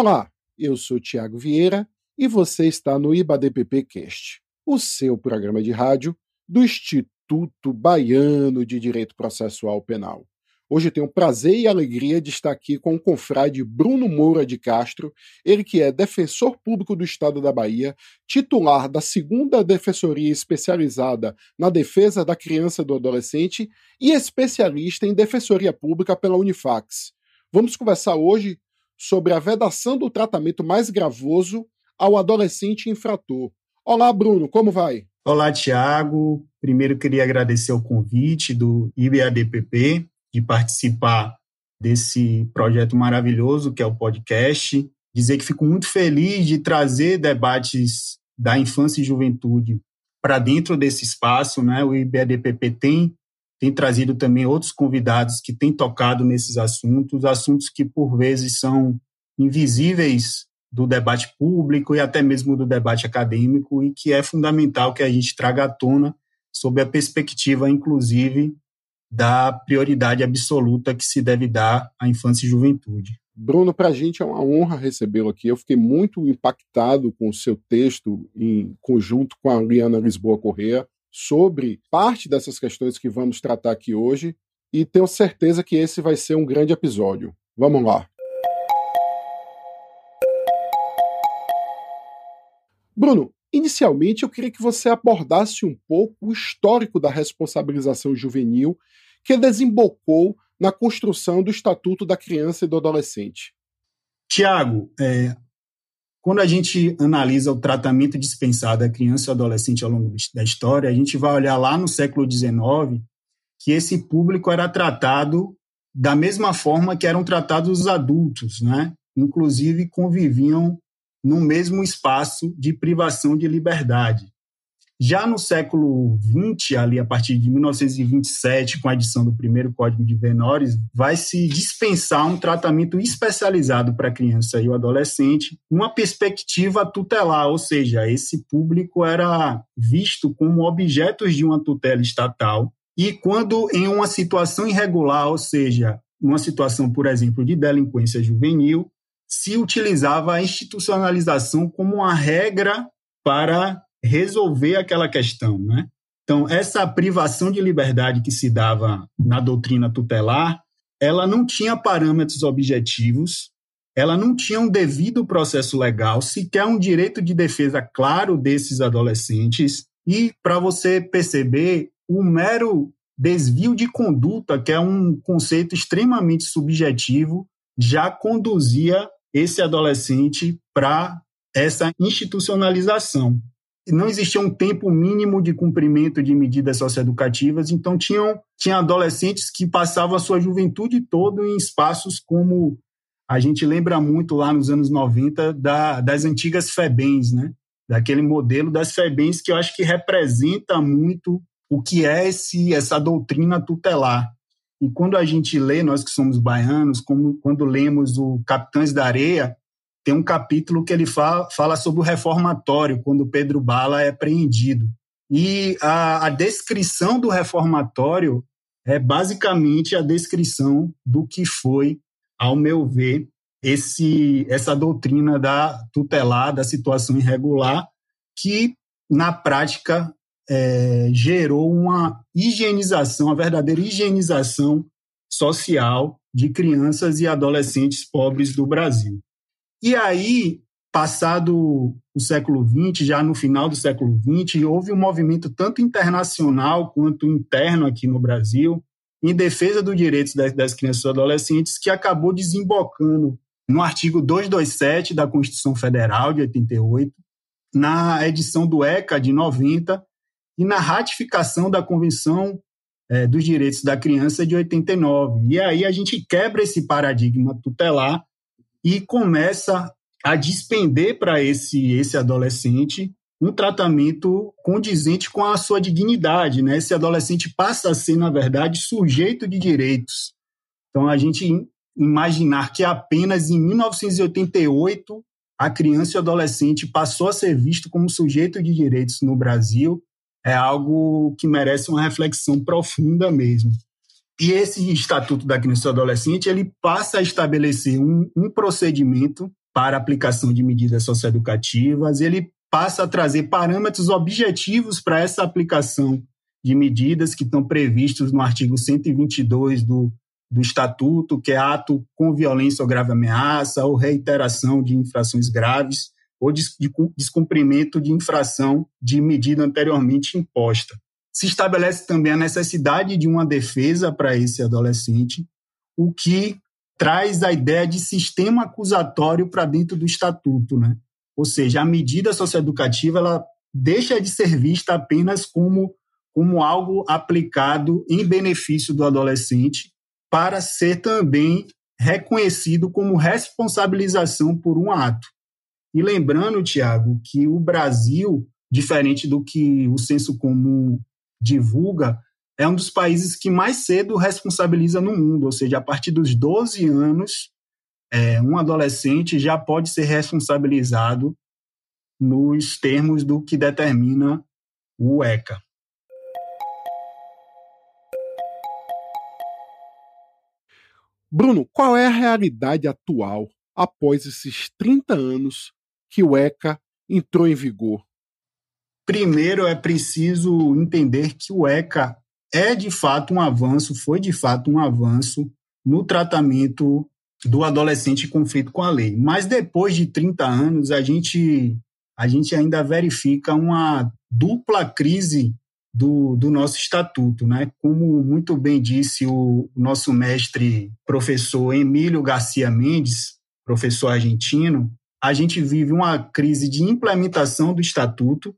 Olá, eu sou Tiago Vieira e você está no IBADPP o seu programa de rádio do Instituto Baiano de Direito Processual Penal. Hoje tenho o prazer e alegria de estar aqui com o confrade Bruno Moura de Castro, ele que é defensor público do Estado da Bahia, titular da segunda defensoria especializada na defesa da criança e do adolescente e especialista em defensoria pública pela Unifax. Vamos conversar hoje sobre a vedação do tratamento mais gravoso ao adolescente infrator. Olá, Bruno, como vai? Olá, Tiago. Primeiro queria agradecer o convite do IBADPP de participar desse projeto maravilhoso que é o podcast. Dizer que fico muito feliz de trazer debates da infância e juventude para dentro desse espaço, né? O IBADPP tem tem trazido também outros convidados que têm tocado nesses assuntos, assuntos que por vezes são invisíveis do debate público e até mesmo do debate acadêmico e que é fundamental que a gente traga à tona sob a perspectiva, inclusive, da prioridade absoluta que se deve dar à infância e juventude. Bruno, para a gente é uma honra recebê-lo aqui. Eu fiquei muito impactado com o seu texto em conjunto com a Liana Lisboa Correa sobre parte dessas questões que vamos tratar aqui hoje e tenho certeza que esse vai ser um grande episódio. Vamos lá. Bruno, inicialmente eu queria que você abordasse um pouco o histórico da responsabilização juvenil que desembocou na construção do Estatuto da Criança e do Adolescente. Tiago, é, quando a gente analisa o tratamento dispensado à criança e adolescente ao longo da história, a gente vai olhar lá no século XIX que esse público era tratado da mesma forma que eram tratados os adultos, né? Inclusive conviviam no mesmo espaço de privação de liberdade. Já no século XX, ali a partir de 1927, com a edição do primeiro Código de Menores, vai se dispensar um tratamento especializado para a criança e o adolescente, uma perspectiva tutelar, ou seja, esse público era visto como objetos de uma tutela estatal e quando em uma situação irregular, ou seja, uma situação, por exemplo, de delinquência juvenil, se utilizava a institucionalização como uma regra para resolver aquela questão, né? Então, essa privação de liberdade que se dava na doutrina tutelar, ela não tinha parâmetros objetivos, ela não tinha um devido processo legal, sequer um direito de defesa claro desses adolescentes. E, para você perceber, o mero desvio de conduta, que é um conceito extremamente subjetivo, já conduzia esse adolescente para essa institucionalização não existia um tempo mínimo de cumprimento de medidas socioeducativas, então tinham tinha adolescentes que passavam a sua juventude toda em espaços como a gente lembra muito lá nos anos 90 da, das antigas FEBENs, né? Daquele modelo das FEBENs que eu acho que representa muito o que é esse, essa doutrina tutelar. E quando a gente lê, nós que somos baianos, como, quando lemos o Capitães da Areia, tem um capítulo que ele fala, fala sobre o reformatório, quando Pedro Bala é preendido. E a, a descrição do reformatório é basicamente a descrição do que foi, ao meu ver, esse, essa doutrina da tutelar, da situação irregular, que na prática é, gerou uma higienização, a verdadeira higienização social de crianças e adolescentes pobres do Brasil. E aí, passado o século XX, já no final do século XX, houve um movimento tanto internacional quanto interno aqui no Brasil em defesa dos direitos das, crianças e adolescentes que acabou desembocando no artigo 227 da Constituição Federal de 88, na edição do ECA de 90 e na ratificação da Convenção é, dos Direitos da Criança de 89. E aí a gente quebra esse paradigma tutelar e começa a despender para esse, esse adolescente um tratamento condizente com a sua dignidade. Né? Esse adolescente passa a ser, na verdade, sujeito de direitos. Então, a gente imaginar que apenas em 1988 a criança e o adolescente passou a ser visto como sujeito de direitos no Brasil é algo que merece uma reflexão profunda mesmo. E esse Estatuto da Criança e do Adolescente ele passa a estabelecer um, um procedimento para aplicação de medidas socioeducativas, ele passa a trazer parâmetros objetivos para essa aplicação de medidas que estão previstos no artigo 122 do, do Estatuto, que é ato com violência ou grave ameaça, ou reiteração de infrações graves, ou de descumprimento de infração de medida anteriormente imposta. Se estabelece também a necessidade de uma defesa para esse adolescente, o que traz a ideia de sistema acusatório para dentro do estatuto, né? Ou seja, a medida socioeducativa ela deixa de ser vista apenas como como algo aplicado em benefício do adolescente para ser também reconhecido como responsabilização por um ato. E lembrando, Tiago, que o Brasil, diferente do que o senso comum divulga, é um dos países que mais cedo responsabiliza no mundo, ou seja, a partir dos 12 anos, é, um adolescente já pode ser responsabilizado nos termos do que determina o ECA. Bruno, qual é a realidade atual após esses 30 anos que o ECA entrou em vigor? Primeiro, é preciso entender que o ECA é de fato um avanço, foi de fato um avanço no tratamento do adolescente em conflito com a lei. Mas depois de 30 anos, a gente, a gente ainda verifica uma dupla crise do, do nosso estatuto. Né? Como muito bem disse o nosso mestre professor Emílio Garcia Mendes, professor argentino, a gente vive uma crise de implementação do estatuto,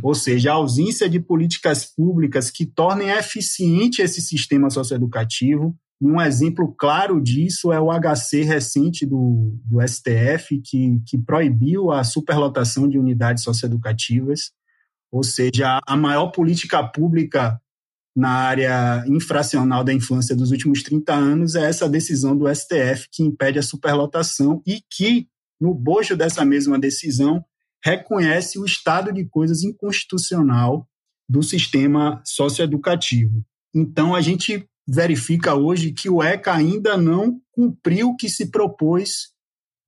ou seja, a ausência de políticas públicas que tornem eficiente esse sistema socioeducativo. E um exemplo claro disso é o HC recente do, do STF, que, que proibiu a superlotação de unidades socioeducativas, ou seja, a maior política pública na área infracional da infância dos últimos 30 anos é essa decisão do STF que impede a superlotação e que, no bojo dessa mesma decisão, reconhece o estado de coisas inconstitucional do sistema socioeducativo. Então, a gente verifica hoje que o ECA ainda não cumpriu o que se propôs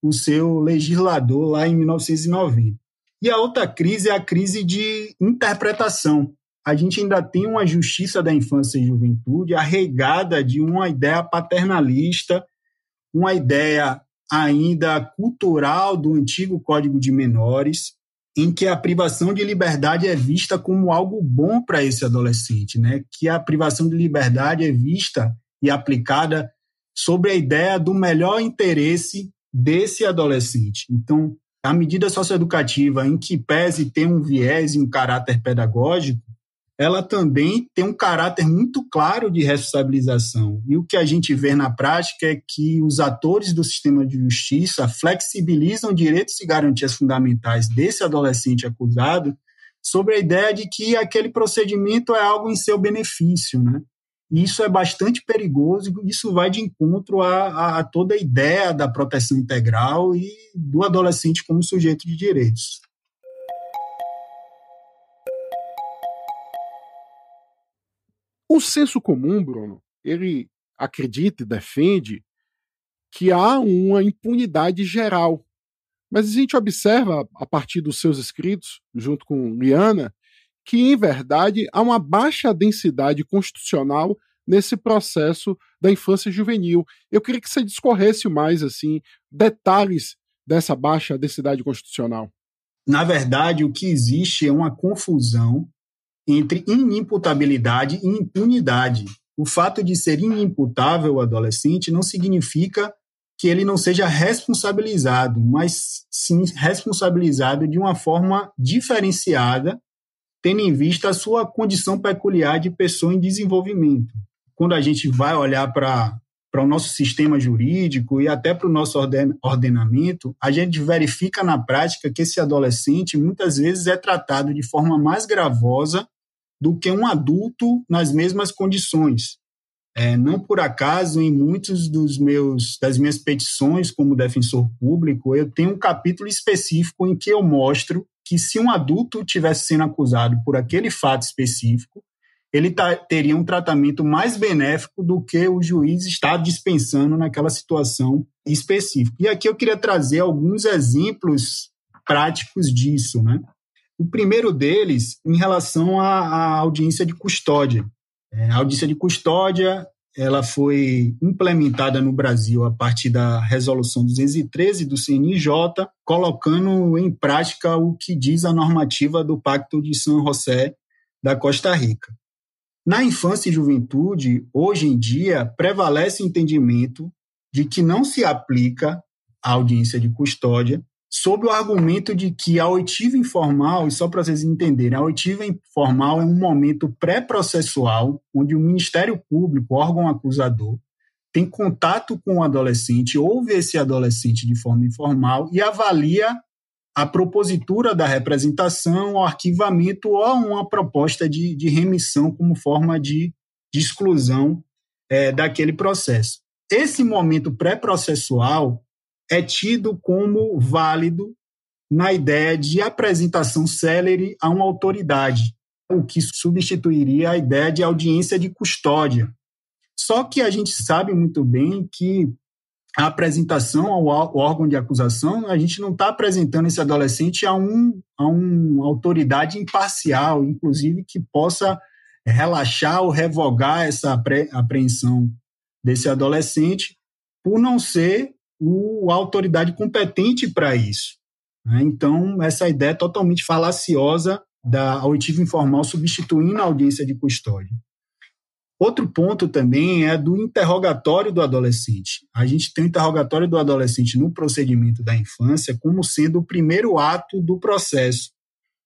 o seu legislador lá em 1990. E a outra crise é a crise de interpretação a gente ainda tem uma justiça da infância e juventude arregada de uma ideia paternalista, uma ideia ainda cultural do antigo Código de Menores, em que a privação de liberdade é vista como algo bom para esse adolescente, né? Que a privação de liberdade é vista e aplicada sobre a ideia do melhor interesse desse adolescente. Então, a medida socioeducativa em que pese ter um viés e um caráter pedagógico, ela também tem um caráter muito claro de responsabilização. E o que a gente vê na prática é que os atores do sistema de justiça flexibilizam direitos e garantias fundamentais desse adolescente acusado sobre a ideia de que aquele procedimento é algo em seu benefício, né? E isso é bastante perigoso, isso vai de encontro a, a, a toda a ideia da proteção integral e do adolescente como sujeito de direitos. O senso comum, Bruno, ele acredita e defende que há uma impunidade geral. Mas a gente observa, a partir dos seus escritos, junto com Liana, que, em verdade, há uma baixa densidade constitucional nesse processo da infância juvenil. Eu queria que você discorresse mais assim detalhes dessa baixa densidade constitucional. Na verdade, o que existe é uma confusão entre inimputabilidade e impunidade. O fato de ser inimputável o adolescente não significa que ele não seja responsabilizado, mas sim responsabilizado de uma forma diferenciada, tendo em vista a sua condição peculiar de pessoa em desenvolvimento. Quando a gente vai olhar para para o nosso sistema jurídico e até para o nosso ordenamento, a gente verifica na prática que esse adolescente muitas vezes é tratado de forma mais gravosa do que um adulto nas mesmas condições. É, não por acaso, em muitos dos meus das minhas petições como defensor público, eu tenho um capítulo específico em que eu mostro que se um adulto tivesse sendo acusado por aquele fato específico, ele tá, teria um tratamento mais benéfico do que o juiz está dispensando naquela situação específica. E aqui eu queria trazer alguns exemplos práticos disso, né? O primeiro deles, em relação à, à audiência de custódia. É, a audiência de custódia ela foi implementada no Brasil a partir da resolução 213 do CNJ, colocando em prática o que diz a normativa do Pacto de São José da Costa Rica. Na infância e juventude, hoje em dia, prevalece o entendimento de que não se aplica a audiência de custódia sob o argumento de que a oitiva informal, e só para vocês entenderem, a oitiva informal é um momento pré-processual onde o Ministério Público, órgão acusador, tem contato com o adolescente, ouve esse adolescente de forma informal e avalia a propositura da representação, o arquivamento ou uma proposta de, de remissão como forma de, de exclusão é, daquele processo. Esse momento pré-processual é tido como válido na ideia de apresentação célere a uma autoridade, o que substituiria a ideia de audiência de custódia. Só que a gente sabe muito bem que a apresentação ao órgão de acusação, a gente não está apresentando esse adolescente a, um, a uma autoridade imparcial, inclusive que possa relaxar ou revogar essa apreensão desse adolescente, por não ser o, a autoridade competente para isso. Né? Então, essa ideia é totalmente falaciosa da auditiva informal substituindo a audiência de custódia. Outro ponto também é do interrogatório do adolescente. A gente tem o interrogatório do adolescente no procedimento da infância como sendo o primeiro ato do processo.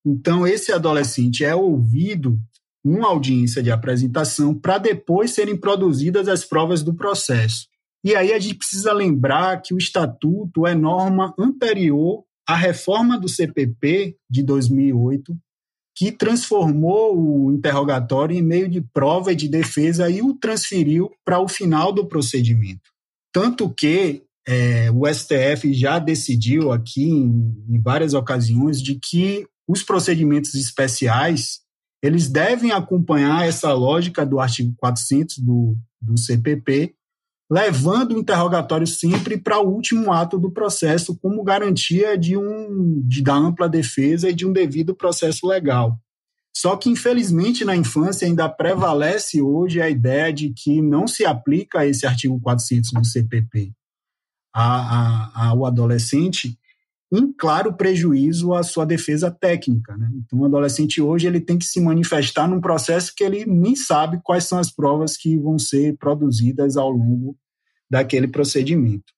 Então, esse adolescente é ouvido numa audiência de apresentação para depois serem produzidas as provas do processo. E aí a gente precisa lembrar que o estatuto é norma anterior à reforma do CPP de 2008, que transformou o interrogatório em meio de prova e de defesa e o transferiu para o final do procedimento. Tanto que é, o STF já decidiu aqui em, em várias ocasiões de que os procedimentos especiais eles devem acompanhar essa lógica do artigo 400 do, do CPP levando o interrogatório sempre para o último ato do processo como garantia de um de da ampla defesa e de um devido processo legal. Só que infelizmente na infância ainda prevalece hoje a ideia de que não se aplica esse artigo 400 do CPP ao adolescente em claro prejuízo à sua defesa técnica. Né? Então, o adolescente hoje ele tem que se manifestar num processo que ele nem sabe quais são as provas que vão ser produzidas ao longo daquele procedimento.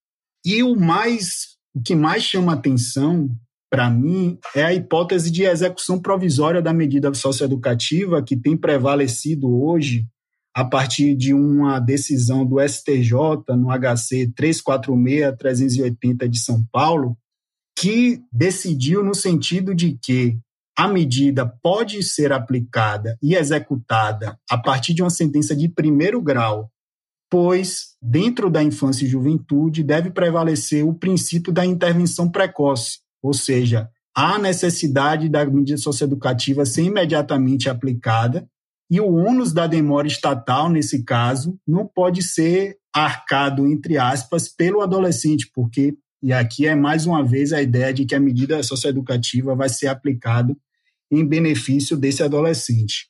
E o mais, o que mais chama atenção para mim é a hipótese de execução provisória da medida socioeducativa que tem prevalecido hoje a partir de uma decisão do STJ no HC 346-380 de São Paulo, que decidiu no sentido de que a medida pode ser aplicada e executada a partir de uma sentença de primeiro grau, pois dentro da infância e juventude deve prevalecer o princípio da intervenção precoce, ou seja, há necessidade da medida socioeducativa ser imediatamente aplicada e o ônus da demora estatal, nesse caso, não pode ser arcado, entre aspas, pelo adolescente, porque e aqui é mais uma vez a ideia de que a medida socioeducativa vai ser aplicada em benefício desse adolescente.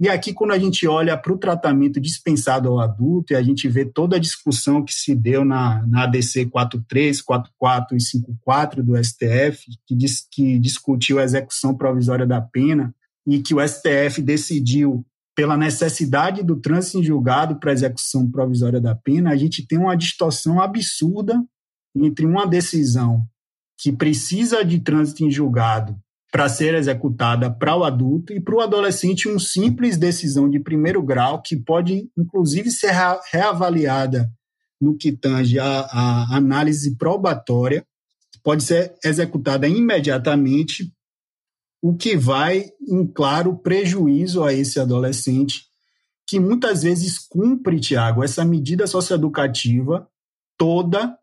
E aqui, quando a gente olha para o tratamento dispensado ao adulto, e a gente vê toda a discussão que se deu na, na ADC 43, 44 e 54 do STF, que, diz, que discutiu a execução provisória da pena, e que o STF decidiu pela necessidade do trânsito em julgado para execução provisória da pena, a gente tem uma distorção absurda entre uma decisão que precisa de trânsito em julgado para ser executada para o adulto e para o adolescente uma simples decisão de primeiro grau que pode inclusive ser reavaliada no que tange a, a análise probatória, pode ser executada imediatamente, o que vai em claro prejuízo a esse adolescente que muitas vezes cumpre, Tiago, essa medida socioeducativa toda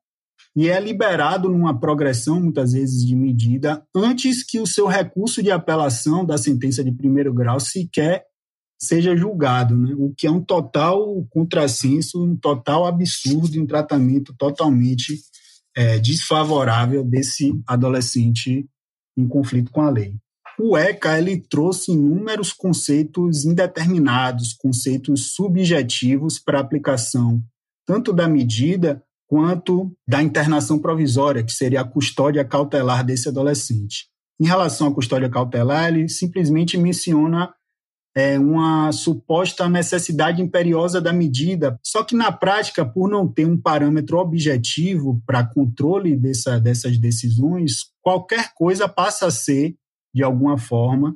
e é liberado numa progressão, muitas vezes, de medida, antes que o seu recurso de apelação da sentença de primeiro grau sequer seja julgado, né? o que é um total contrassenso, um total absurdo, um tratamento totalmente é, desfavorável desse adolescente em conflito com a lei. O ECA ele trouxe inúmeros conceitos indeterminados, conceitos subjetivos para aplicação tanto da medida quanto da internação provisória, que seria a custódia cautelar desse adolescente. Em relação à custódia cautelar, ele simplesmente menciona é, uma suposta necessidade imperiosa da medida, só que na prática, por não ter um parâmetro objetivo para controle dessa, dessas decisões, qualquer coisa passa a ser, de alguma forma,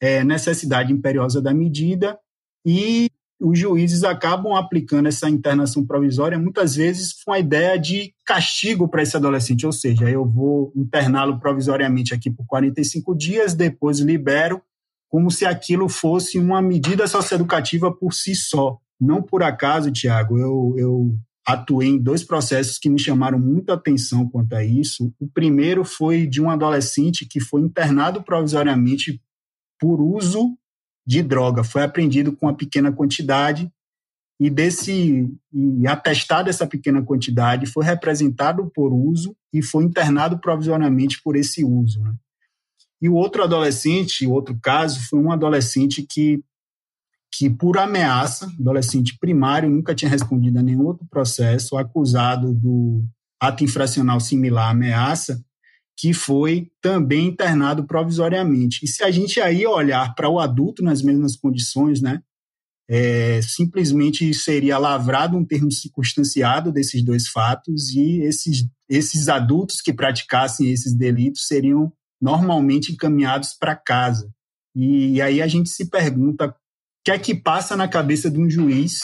é, necessidade imperiosa da medida e os juízes acabam aplicando essa internação provisória muitas vezes com a ideia de castigo para esse adolescente, ou seja, eu vou interná-lo provisoriamente aqui por 45 dias, depois libero, como se aquilo fosse uma medida socioeducativa por si só. Não por acaso, Tiago, eu, eu atuei em dois processos que me chamaram muita atenção quanto a isso. O primeiro foi de um adolescente que foi internado provisoriamente por uso de droga. Foi apreendido com uma pequena quantidade e desse e atestado essa pequena quantidade foi representado por uso e foi internado provisoriamente por esse uso. Né? E o outro adolescente, outro caso, foi um adolescente que que por ameaça, adolescente primário, nunca tinha respondido a nenhum outro processo, acusado do ato infracional similar à ameaça, que foi também internado provisoriamente. E se a gente aí olhar para o adulto nas mesmas condições, né, é, simplesmente seria lavrado um termo circunstanciado desses dois fatos e esses, esses adultos que praticassem esses delitos seriam normalmente encaminhados para casa. E, e aí a gente se pergunta o que é que passa na cabeça de um juiz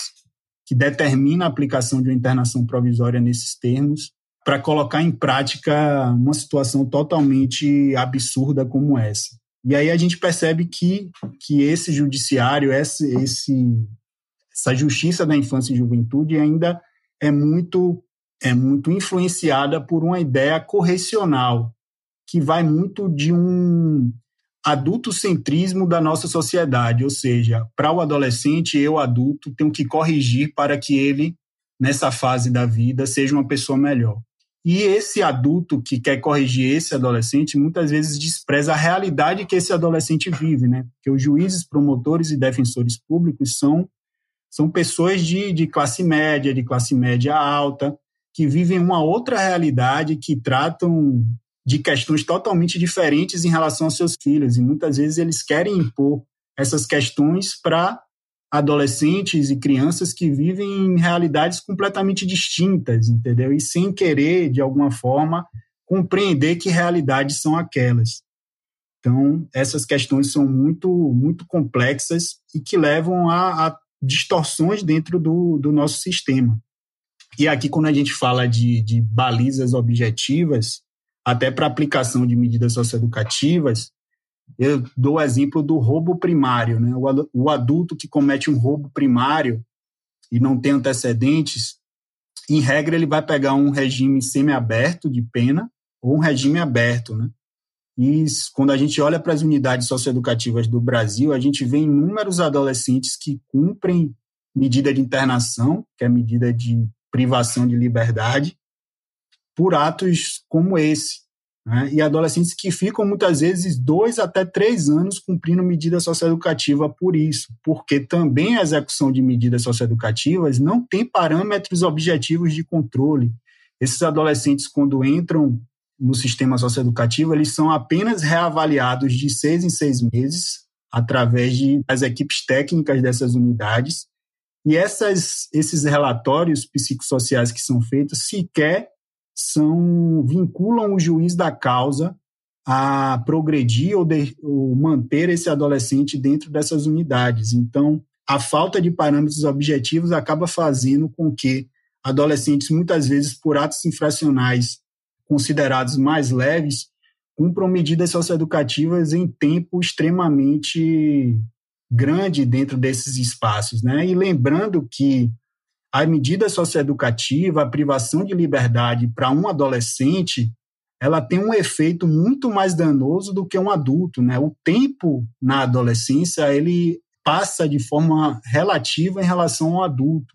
que determina a aplicação de uma internação provisória nesses termos para colocar em prática uma situação totalmente absurda como essa. E aí a gente percebe que, que esse judiciário, esse, esse, essa justiça da infância e juventude ainda é muito, é muito influenciada por uma ideia correcional, que vai muito de um adultocentrismo da nossa sociedade, ou seja, para o adolescente, eu adulto tenho que corrigir para que ele, nessa fase da vida, seja uma pessoa melhor. E esse adulto que quer corrigir esse adolescente muitas vezes despreza a realidade que esse adolescente vive, né? Porque os juízes, promotores e defensores públicos são, são pessoas de, de classe média, de classe média alta, que vivem uma outra realidade, que tratam de questões totalmente diferentes em relação aos seus filhos. E muitas vezes eles querem impor essas questões para adolescentes e crianças que vivem em realidades completamente distintas, entendeu? E sem querer, de alguma forma, compreender que realidades são aquelas. Então, essas questões são muito, muito complexas e que levam a, a distorções dentro do, do nosso sistema. E aqui, quando a gente fala de, de balizas objetivas, até para aplicação de medidas socioeducativas, eu dou o exemplo do roubo primário. Né? O adulto que comete um roubo primário e não tem antecedentes, em regra, ele vai pegar um regime semiaberto de pena ou um regime aberto. Né? E quando a gente olha para as unidades socioeducativas do Brasil, a gente vê inúmeros adolescentes que cumprem medida de internação, que é medida de privação de liberdade, por atos como esse, né? e adolescentes que ficam muitas vezes dois até três anos cumprindo medida socioeducativa por isso, porque também a execução de medidas socioeducativas não tem parâmetros objetivos de controle. Esses adolescentes, quando entram no sistema socioeducativo, eles são apenas reavaliados de seis em seis meses através de, das equipes técnicas dessas unidades. E essas, esses relatórios psicossociais que são feitos sequer são vinculam o juiz da causa a progredir ou, de, ou manter esse adolescente dentro dessas unidades. Então, a falta de parâmetros objetivos acaba fazendo com que adolescentes, muitas vezes por atos infracionais considerados mais leves, cumpram medidas socioeducativas em tempo extremamente grande dentro desses espaços. Né? E lembrando que a medida socioeducativa, a privação de liberdade para um adolescente, ela tem um efeito muito mais danoso do que um adulto, né? O tempo na adolescência, ele passa de forma relativa em relação ao adulto.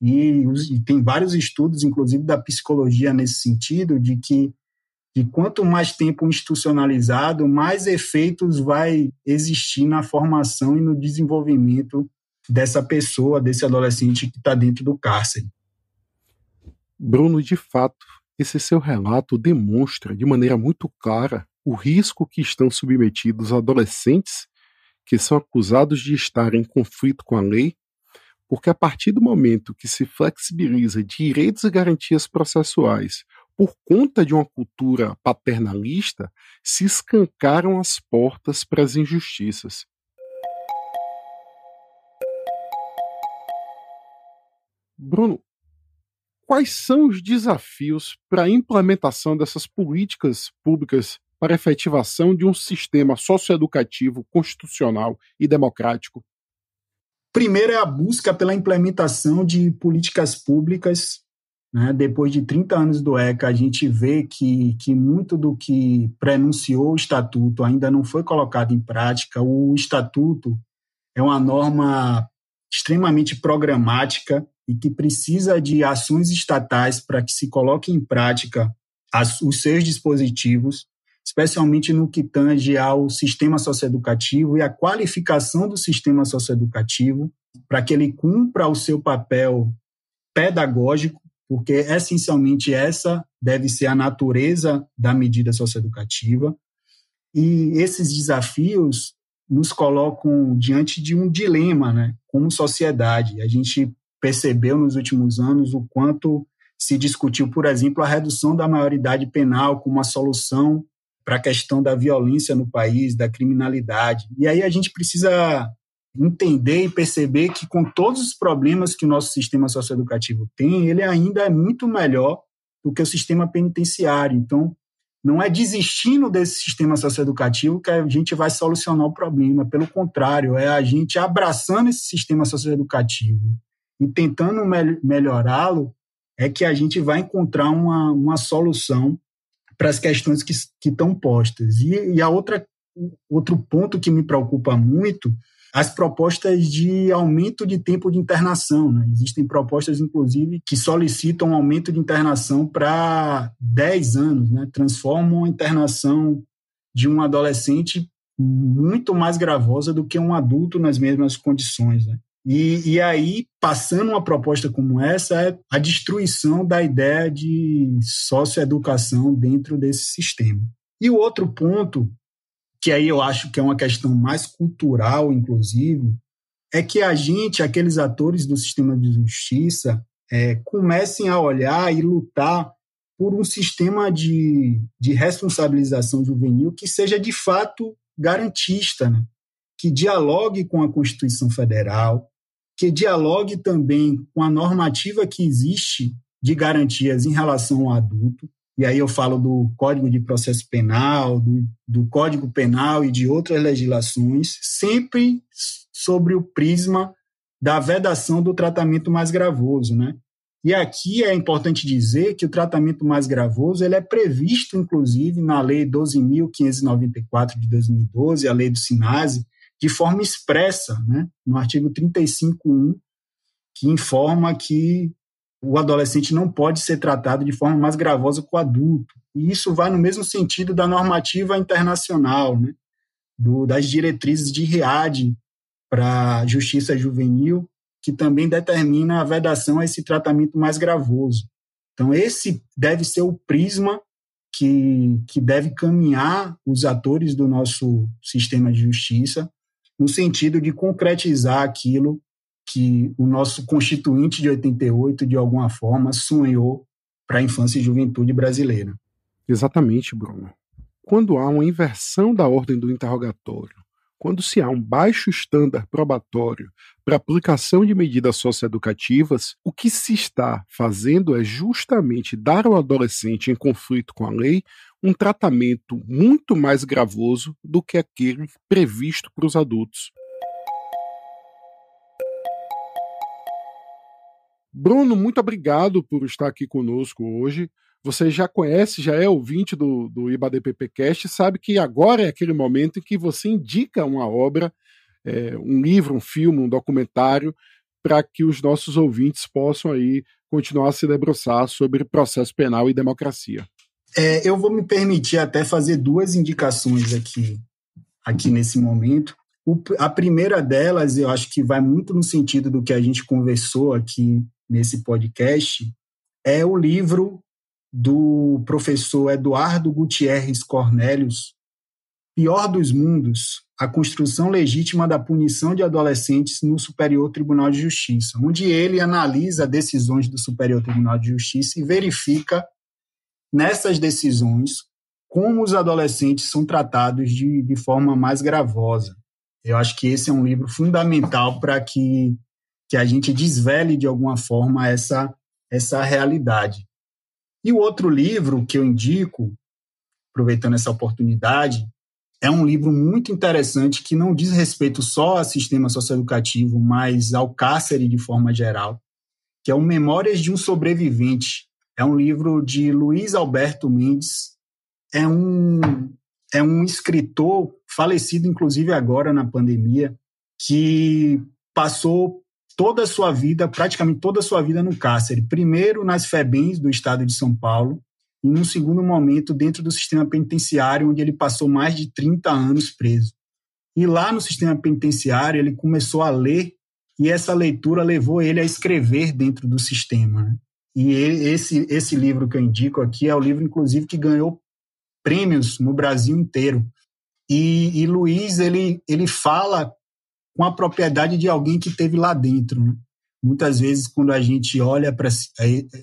E, e, tem vários estudos, inclusive da psicologia, nesse sentido, de que de quanto mais tempo institucionalizado, mais efeitos vai existir na formação e no desenvolvimento dessa pessoa, desse adolescente que está dentro do cárcere. Bruno, de fato, esse seu relato demonstra de maneira muito clara o risco que estão submetidos adolescentes que são acusados de estar em conflito com a lei, porque a partir do momento que se flexibiliza direitos e garantias processuais por conta de uma cultura paternalista, se escancaram as portas para as injustiças. Bruno, quais são os desafios para a implementação dessas políticas públicas para a efetivação de um sistema socioeducativo constitucional e democrático? Primeiro é a busca pela implementação de políticas públicas. Né? Depois de 30 anos do ECA, a gente vê que, que muito do que prenunciou o Estatuto ainda não foi colocado em prática. O Estatuto é uma norma extremamente programática e que precisa de ações estatais para que se coloque em prática as, os seus dispositivos especialmente no que tange ao sistema socioeducativo e à qualificação do sistema socioeducativo, para que ele cumpra o seu papel pedagógico, porque essencialmente essa deve ser a natureza da medida socioeducativa. E esses desafios nos colocam diante de um dilema, né, como sociedade. A gente percebeu nos últimos anos o quanto se discutiu, por exemplo, a redução da maioridade penal como uma solução para a questão da violência no país, da criminalidade. E aí a gente precisa entender e perceber que com todos os problemas que o nosso sistema socioeducativo tem, ele ainda é muito melhor do que o sistema penitenciário. Então, não é desistindo desse sistema socioeducativo que a gente vai solucionar o problema. Pelo contrário, é a gente abraçando esse sistema socioeducativo e tentando me melhorá-lo, é que a gente vai encontrar uma, uma solução para as questões que, que estão postas. E, e a outra outro ponto que me preocupa muito as propostas de aumento de tempo de internação. Né? Existem propostas, inclusive, que solicitam um aumento de internação para 10 anos, né? transformam a internação de um adolescente muito mais gravosa do que um adulto nas mesmas condições. Né? E, e aí, passando uma proposta como essa, é a destruição da ideia de socioeducação dentro desse sistema. E o outro ponto, que aí eu acho que é uma questão mais cultural, inclusive, é que a gente, aqueles atores do sistema de justiça, é, comecem a olhar e lutar por um sistema de, de responsabilização juvenil que seja de fato garantista, né? Que dialogue com a Constituição Federal, que dialogue também com a normativa que existe de garantias em relação ao adulto. E aí eu falo do Código de Processo Penal, do, do Código Penal e de outras legislações, sempre sobre o prisma da vedação do tratamento mais gravoso, né? E aqui é importante dizer que o tratamento mais gravoso ele é previsto, inclusive, na Lei 12.594 de 2012, a Lei do SINASE, de forma expressa, né, no artigo 35.1, que informa que o adolescente não pode ser tratado de forma mais gravosa que o adulto. E isso vai no mesmo sentido da normativa internacional, né, do, das diretrizes de RIAD para justiça juvenil, que também determina a vedação a esse tratamento mais gravoso. Então, esse deve ser o prisma que, que deve caminhar os atores do nosso sistema de justiça no sentido de concretizar aquilo que o nosso constituinte de 88, de alguma forma, sonhou para a infância e juventude brasileira. Exatamente, Bruno. Quando há uma inversão da ordem do interrogatório, quando se há um baixo estándar probatório para aplicação de medidas socioeducativas, o que se está fazendo é justamente dar ao adolescente em conflito com a lei um tratamento muito mais gravoso do que aquele previsto para os adultos. Bruno, muito obrigado por estar aqui conosco hoje. Você já conhece, já é ouvinte do, do IBADPPcast, sabe que agora é aquele momento em que você indica uma obra é, um livro, um filme, um documentário, para que os nossos ouvintes possam aí continuar a se debruçar sobre processo penal e democracia. É, eu vou me permitir até fazer duas indicações aqui, aqui nesse momento. O, a primeira delas, eu acho que vai muito no sentido do que a gente conversou aqui nesse podcast, é o livro do professor Eduardo Gutierrez Cornélios, Pior dos Mundos, a construção legítima da punição de adolescentes no Superior Tribunal de Justiça, onde ele analisa decisões do Superior Tribunal de Justiça e verifica nessas decisões como os adolescentes são tratados de, de forma mais gravosa. Eu acho que esse é um livro fundamental para que, que a gente desvele de alguma forma essa, essa realidade. E o outro livro que eu indico, aproveitando essa oportunidade, é um livro muito interessante que não diz respeito só ao sistema socioeducativo, mas ao cárcere de forma geral, que é o Memórias de um Sobrevivente. É um livro de Luiz Alberto Mendes. É um, é um escritor falecido, inclusive agora na pandemia, que passou toda a sua vida, praticamente toda a sua vida no cárcere. Primeiro nas FEBENs do estado de São Paulo, e num segundo momento dentro do sistema penitenciário, onde ele passou mais de 30 anos preso. E lá no sistema penitenciário, ele começou a ler, e essa leitura levou ele a escrever dentro do sistema. E esse, esse livro que eu indico aqui é o livro, inclusive, que ganhou prêmios no Brasil inteiro. E, e Luiz, ele, ele fala com a propriedade de alguém que teve lá dentro. Né? muitas vezes quando a gente olha para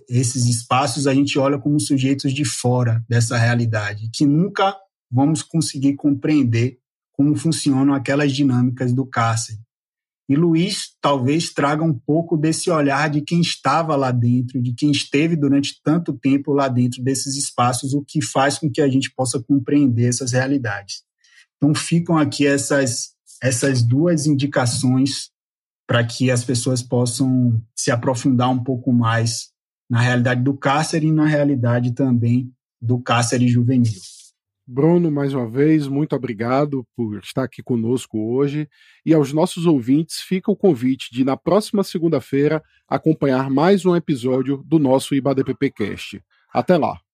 esses espaços, a gente olha como sujeitos de fora dessa realidade, que nunca vamos conseguir compreender como funcionam aquelas dinâmicas do cárcere. E Luiz talvez traga um pouco desse olhar de quem estava lá dentro, de quem esteve durante tanto tempo lá dentro desses espaços, o que faz com que a gente possa compreender essas realidades. Então ficam aqui essas essas duas indicações para que as pessoas possam se aprofundar um pouco mais na realidade do cárcere e na realidade também do cárcere juvenil. Bruno, mais uma vez, muito obrigado por estar aqui conosco hoje. E aos nossos ouvintes, fica o convite de, na próxima segunda-feira, acompanhar mais um episódio do nosso IBADPP Cast. Até lá!